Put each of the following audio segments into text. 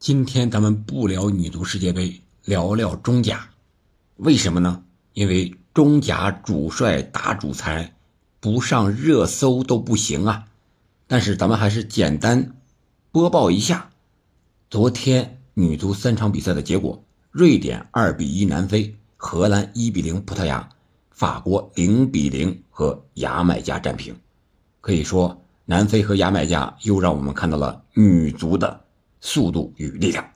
今天咱们不聊女足世界杯，聊聊中甲。为什么呢？因为中甲主帅打主裁，不上热搜都不行啊。但是咱们还是简单播报一下昨天女足三场比赛的结果：瑞典二比一南非，荷兰一比零葡萄牙，法国零比零和牙买加战平。可以说，南非和牙买加又让我们看到了女足的。速度与力量，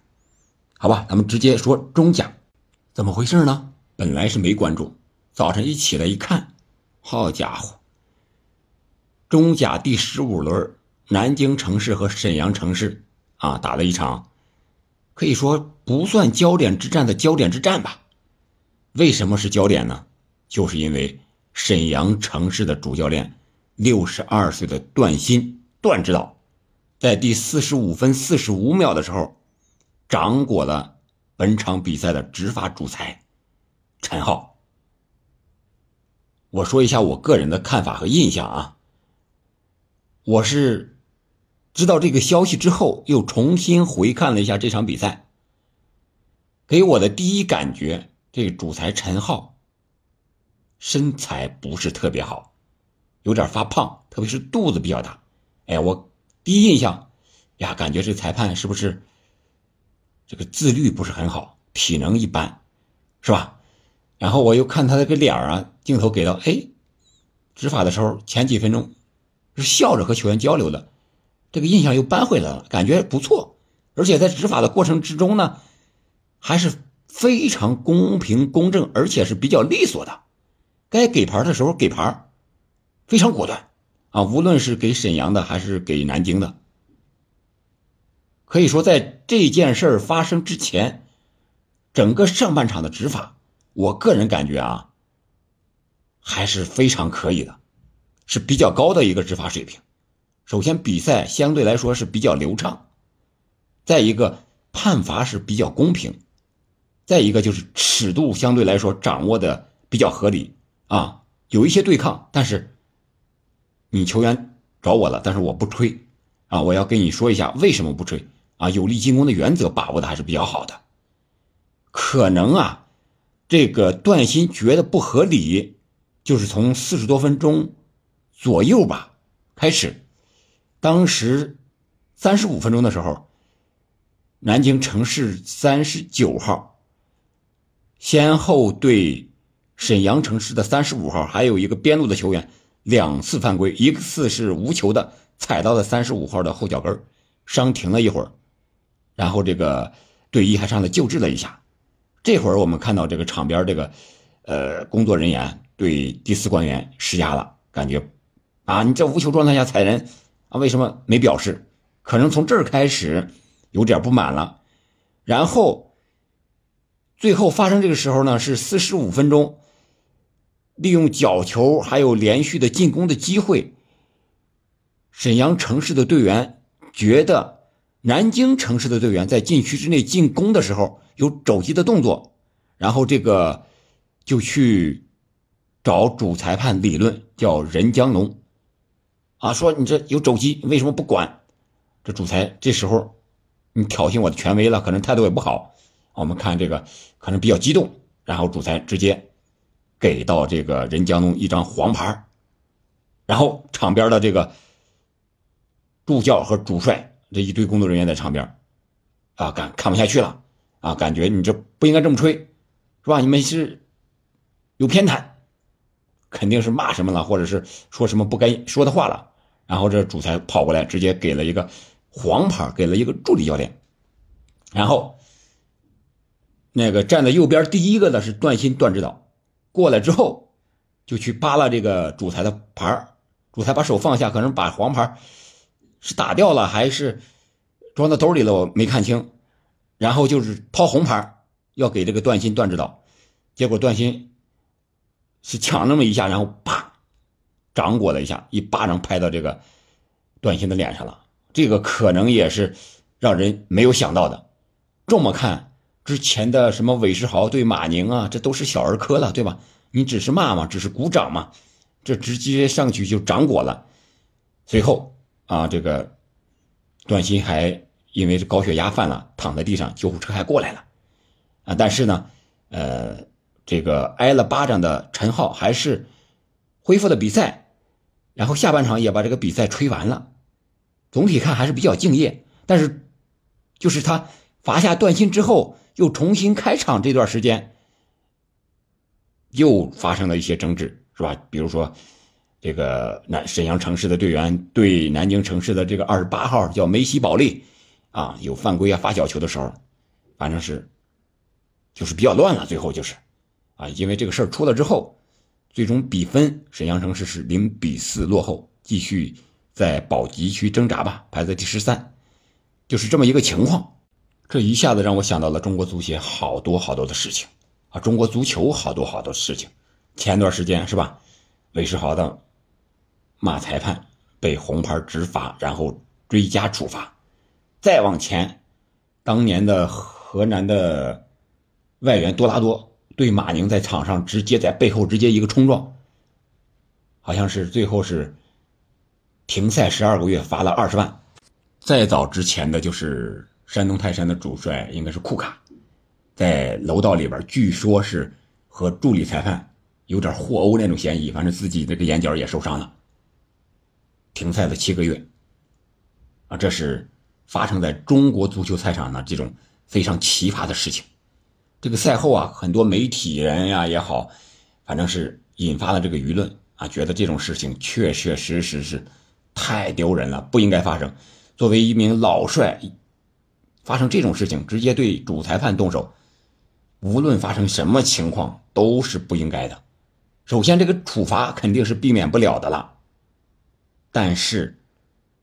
好吧，咱们直接说中甲，怎么回事呢？本来是没关注，早晨一起来一看，好家伙，中甲第十五轮，南京城市和沈阳城市啊打了一场，可以说不算焦点之战的焦点之战吧？为什么是焦点呢？就是因为沈阳城市的主教练六十二岁的段鑫段指导。在第四十五分四十五秒的时候，掌掴了本场比赛的执法主裁陈浩。我说一下我个人的看法和印象啊。我是知道这个消息之后，又重新回看了一下这场比赛，给我的第一感觉，这主裁陈浩身材不是特别好，有点发胖，特别是肚子比较大。哎，我。第一印象，呀，感觉这裁判是不是这个自律不是很好，体能一般，是吧？然后我又看他那个脸啊，镜头给到，哎，执法的时候前几分钟是笑着和球员交流的，这个印象又扳回来了，感觉不错。而且在执法的过程之中呢，还是非常公平公正，而且是比较利索的，该给牌的时候给牌，非常果断。啊，无论是给沈阳的还是给南京的，可以说在这件事儿发生之前，整个上半场的执法，我个人感觉啊，还是非常可以的，是比较高的一个执法水平。首先，比赛相对来说是比较流畅；再一个，判罚是比较公平；再一个就是尺度相对来说掌握的比较合理啊，有一些对抗，但是。你球员找我了，但是我不吹，啊，我要跟你说一下为什么不吹啊？有利进攻的原则把握的还是比较好的。可能啊，这个段鑫觉得不合理，就是从四十多分钟左右吧开始，当时三十五分钟的时候，南京城市三十九号先后对沈阳城市的三十五号还有一个边路的球员。两次犯规，一次是无球的踩到了三十五号的后脚跟，伤停了一会儿，然后这个队医还上来救治了一下。这会儿我们看到这个场边这个呃工作人员对第四官员施压了，感觉啊你这无球状态下踩人啊为什么没表示？可能从这儿开始有点不满了，然后最后发生这个时候呢是四十五分钟。利用角球还有连续的进攻的机会，沈阳城市的队员觉得南京城市的队员在禁区之内进攻的时候有肘击的动作，然后这个就去找主裁判理论，叫任江龙，啊，说你这有肘击，为什么不管？这主裁这时候你挑衅我的权威了，可能态度也不好。我们看这个可能比较激动，然后主裁直接。给到这个任江东一张黄牌，然后场边的这个助教和主帅这一堆工作人员在场边，啊，感看不下去了，啊，感觉你这不应该这么吹，是吧？你们是有偏袒，肯定是骂什么了，或者是说什么不该说的话了。然后这主裁跑过来，直接给了一个黄牌，给了一个助理教练。然后那个站在右边第一个的是段鑫段指导。过来之后，就去扒拉这个主裁的牌主裁把手放下，可能把黄牌是打掉了还是装到兜里了，我没看清。然后就是掏红牌，要给这个段鑫段指导。结果段鑫是抢那么一下，然后啪掌掴了一下，一巴掌拍到这个段鑫的脸上了。这个可能也是让人没有想到的。这么看。之前的什么韦世豪对马宁啊，这都是小儿科了，对吧？你只是骂嘛，只是鼓掌嘛，这直接上去就掌果了。随后啊，这个段鑫还因为是高血压犯了，躺在地上，救护车还过来了，啊，但是呢，呃，这个挨了巴掌的陈浩还是恢复了比赛，然后下半场也把这个比赛吹完了，总体看还是比较敬业。但是，就是他罚下段鑫之后，又重新开场这段时间，又发生了一些争执，是吧？比如说，这个南沈阳城市的队员对南京城市的这个二十八号叫梅西保利。啊，有犯规啊，发小球的时候，反正是，就是比较乱了。最后就是，啊，因为这个事儿出了之后，最终比分沈阳城市是零比四落后，继续在保级区挣扎吧，排在第十三，就是这么一个情况。这一下子让我想到了中国足协好多好多的事情啊，中国足球好多好多事情。前段时间是吧，韦世豪的骂裁判被红牌执法，然后追加处罚。再往前，当年的河南的外援多拉多对马宁在场上直接在背后直接一个冲撞，好像是最后是停赛十二个月，罚了二十万。再早之前的就是山东泰山的主帅应该是库卡，在楼道里边据说是和助理裁判有点互殴那种嫌疑，反正自己这个眼角也受伤了，停赛了七个月。啊，这是。发生在中国足球赛场的这种非常奇葩的事情，这个赛后啊，很多媒体人呀也好，反正是引发了这个舆论啊，觉得这种事情确确实实是太丢人了，不应该发生。作为一名老帅，发生这种事情直接对主裁判动手，无论发生什么情况都是不应该的。首先，这个处罚肯定是避免不了的了，但是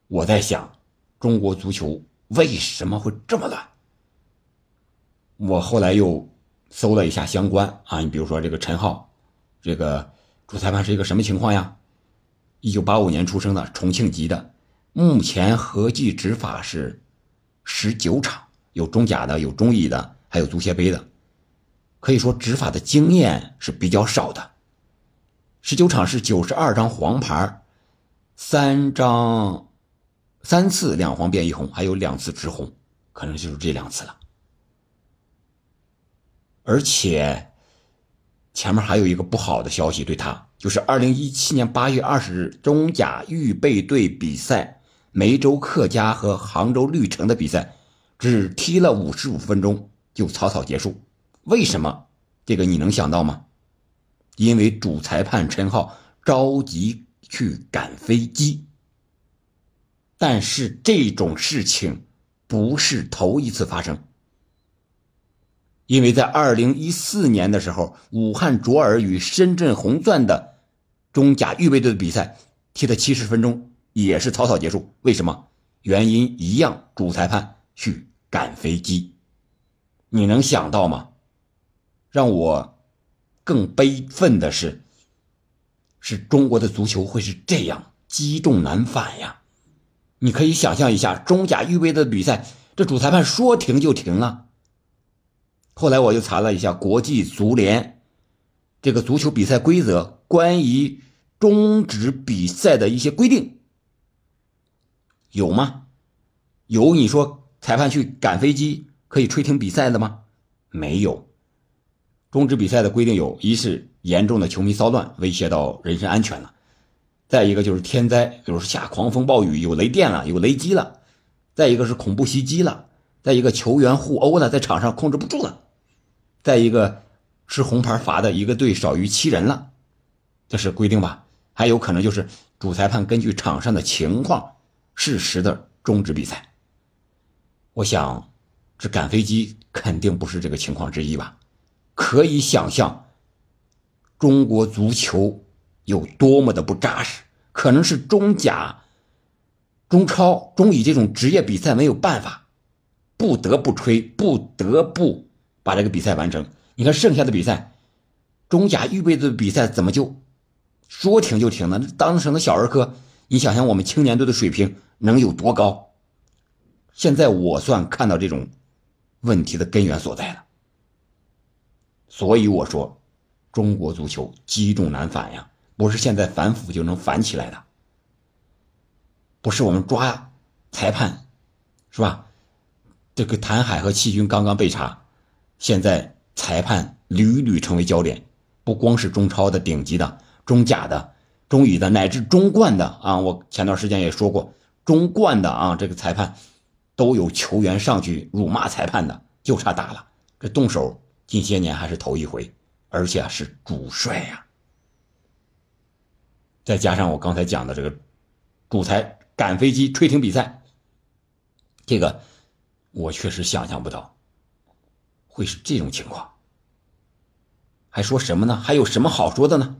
我在想。中国足球为什么会这么乱？我后来又搜了一下相关啊，你比如说这个陈浩，这个主裁判是一个什么情况呀？一九八五年出生的，重庆籍的，目前合计执法是十九场，有中甲的，有中乙的，还有足协杯的，可以说执法的经验是比较少的。十九场是九十二张黄牌，三张。三次两黄变一红，还有两次直红，可能就是这两次了。而且前面还有一个不好的消息，对他就是二零一七年八月二十日中甲预备队比赛，梅州客家和杭州绿城的比赛，只踢了五十五分钟就草草结束。为什么？这个你能想到吗？因为主裁判陈浩着急去赶飞机。但是这种事情不是头一次发生，因为在二零一四年的时候，武汉卓尔与深圳红钻的中甲预备队的比赛踢了七十分钟，也是草草结束。为什么？原因一样，主裁判去赶飞机。你能想到吗？让我更悲愤的是，是中国的足球会是这样积重难返呀。你可以想象一下，中甲预备的比赛，这主裁判说停就停了。后来我又查了一下国际足联这个足球比赛规则，关于终止比赛的一些规定，有吗？有你说裁判去赶飞机可以吹停比赛的吗？没有。终止比赛的规定有一是严重的球迷骚乱，威胁到人身安全了。再一个就是天灾，比如说下狂风暴雨，有雷电了，有雷击了；再一个是恐怖袭击了；再一个球员互殴了，在场上控制不住了；再一个是红牌罚的一个队少于七人了，这是规定吧？还有可能就是主裁判根据场上的情况适时的终止比赛。我想，这赶飞机肯定不是这个情况之一吧？可以想象，中国足球。有多么的不扎实，可能是中甲、中超、中乙这种职业比赛没有办法，不得不吹，不得不把这个比赛完成。你看剩下的比赛，中甲预备队的比赛怎么就说停就停呢？当成的小儿科。你想想我们青年队的水平能有多高？现在我算看到这种问题的根源所在了。所以我说，中国足球积重难返呀。不是现在反腐就能反起来的，不是我们抓裁判，是吧？这个谭海和戚军刚刚被查，现在裁判屡屡成为焦点，不光是中超的顶级的、中甲的、中乙的，乃至中冠的啊！我前段时间也说过，中冠的啊，这个裁判都有球员上去辱骂裁判的，就差打了。这动手近些年还是头一回，而且是主帅呀。再加上我刚才讲的这个主裁赶飞机吹停比赛，这个我确实想象不到会是这种情况。还说什么呢？还有什么好说的呢？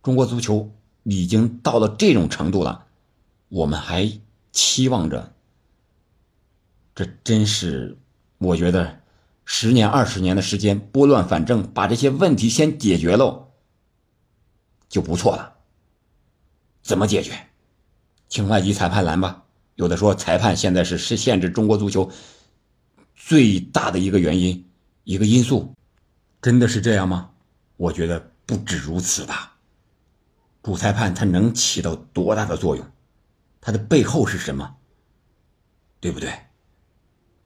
中国足球已经到了这种程度了，我们还期望着？这真是，我觉得十年、二十年的时间拨乱反正，把这些问题先解决喽，就不错了。怎么解决？请外籍裁判来吧。有的说裁判现在是是限制中国足球最大的一个原因，一个因素，真的是这样吗？我觉得不止如此吧。主裁判他能起到多大的作用？他的背后是什么？对不对？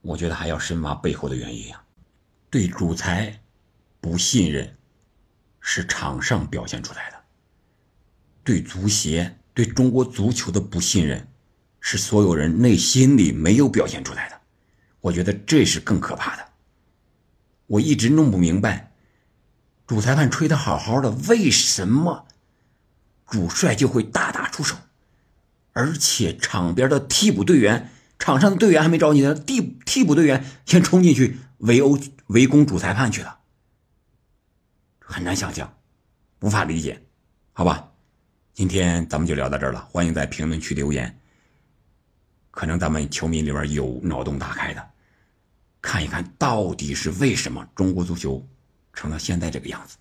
我觉得还要深挖背后的原因啊。对主裁不信任，是场上表现出来的。对足协、对中国足球的不信任，是所有人内心里没有表现出来的。我觉得这是更可怕的。我一直弄不明白，主裁判吹的好好的，为什么主帅就会大打出手？而且场边的替补队员，场上的队员还没着急呢，替替补队员先冲进去围殴、围攻主裁判去了，很难想象，无法理解，好吧？今天咱们就聊到这儿了，欢迎在评论区留言。可能咱们球迷里边有脑洞大开的，看一看到底是为什么中国足球成了现在这个样子。